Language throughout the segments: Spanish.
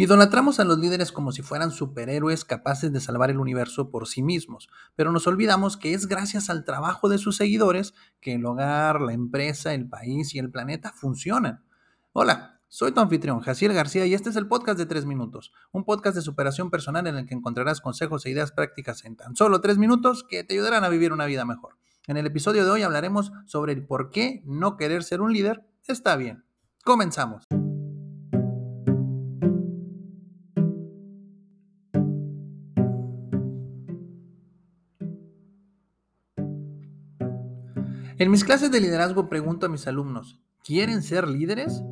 Idolatramos a los líderes como si fueran superhéroes capaces de salvar el universo por sí mismos, pero nos olvidamos que es gracias al trabajo de sus seguidores que el hogar, la empresa, el país y el planeta funcionan. Hola, soy tu anfitrión, Jaciel García, y este es el podcast de 3 minutos, un podcast de superación personal en el que encontrarás consejos e ideas prácticas en tan solo 3 minutos que te ayudarán a vivir una vida mejor. En el episodio de hoy hablaremos sobre el por qué no querer ser un líder está bien. Comenzamos. En mis clases de liderazgo pregunto a mis alumnos, ¿quieren ser líderes?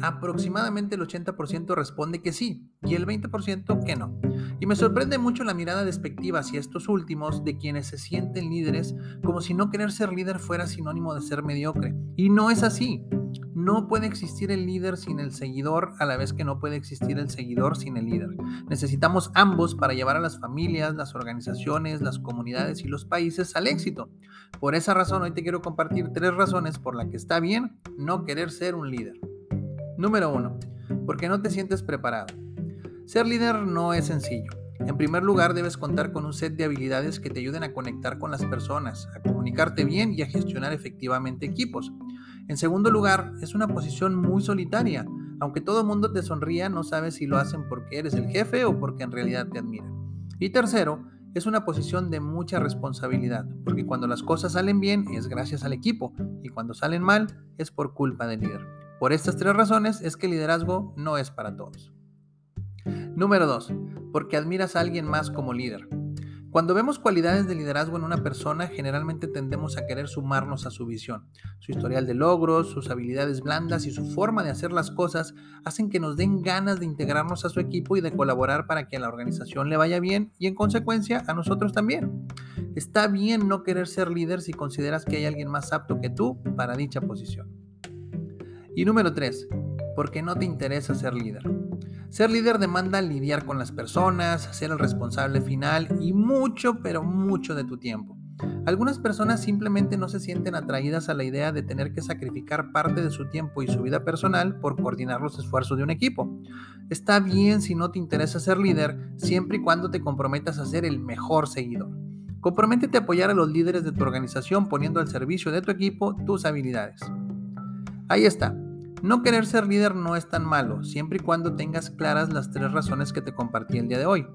Aproximadamente el 80% responde que sí y el 20% que no. Y me sorprende mucho la mirada despectiva hacia estos últimos de quienes se sienten líderes como si no querer ser líder fuera sinónimo de ser mediocre. Y no es así. No puede existir el líder sin el seguidor, a la vez que no puede existir el seguidor sin el líder. Necesitamos ambos para llevar a las familias, las organizaciones, las comunidades y los países al éxito. Por esa razón, hoy te quiero compartir tres razones por las que está bien no querer ser un líder. Número uno, porque no te sientes preparado. Ser líder no es sencillo. En primer lugar, debes contar con un set de habilidades que te ayuden a conectar con las personas, a comunicarte bien y a gestionar efectivamente equipos. En segundo lugar, es una posición muy solitaria. Aunque todo el mundo te sonría, no sabes si lo hacen porque eres el jefe o porque en realidad te admiran. Y tercero, es una posición de mucha responsabilidad, porque cuando las cosas salen bien es gracias al equipo y cuando salen mal es por culpa del líder. Por estas tres razones es que el liderazgo no es para todos. Número 2. Porque admiras a alguien más como líder. Cuando vemos cualidades de liderazgo en una persona, generalmente tendemos a querer sumarnos a su visión. Su historial de logros, sus habilidades blandas y su forma de hacer las cosas hacen que nos den ganas de integrarnos a su equipo y de colaborar para que a la organización le vaya bien y en consecuencia a nosotros también. Está bien no querer ser líder si consideras que hay alguien más apto que tú para dicha posición. Y número 3, porque no te interesa ser líder. Ser líder demanda lidiar con las personas, ser el responsable final y mucho, pero mucho de tu tiempo. Algunas personas simplemente no se sienten atraídas a la idea de tener que sacrificar parte de su tiempo y su vida personal por coordinar los esfuerzos de un equipo. Está bien si no te interesa ser líder, siempre y cuando te comprometas a ser el mejor seguidor. Comprométete a apoyar a los líderes de tu organización poniendo al servicio de tu equipo tus habilidades. Ahí está. No querer ser líder no es tan malo, siempre y cuando tengas claras las tres razones que te compartí el día de hoy.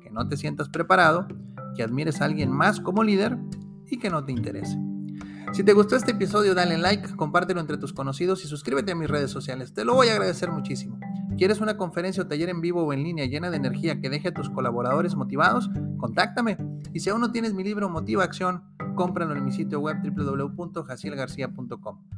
Que no te sientas preparado, que admires a alguien más como líder y que no te interese. Si te gustó este episodio, dale like, compártelo entre tus conocidos y suscríbete a mis redes sociales. Te lo voy a agradecer muchísimo. ¿Quieres una conferencia o taller en vivo o en línea llena de energía que deje a tus colaboradores motivados? Contáctame. Y si aún no tienes mi libro Motiva Acción, cómpralo en mi sitio web www.jacielgarcia.com.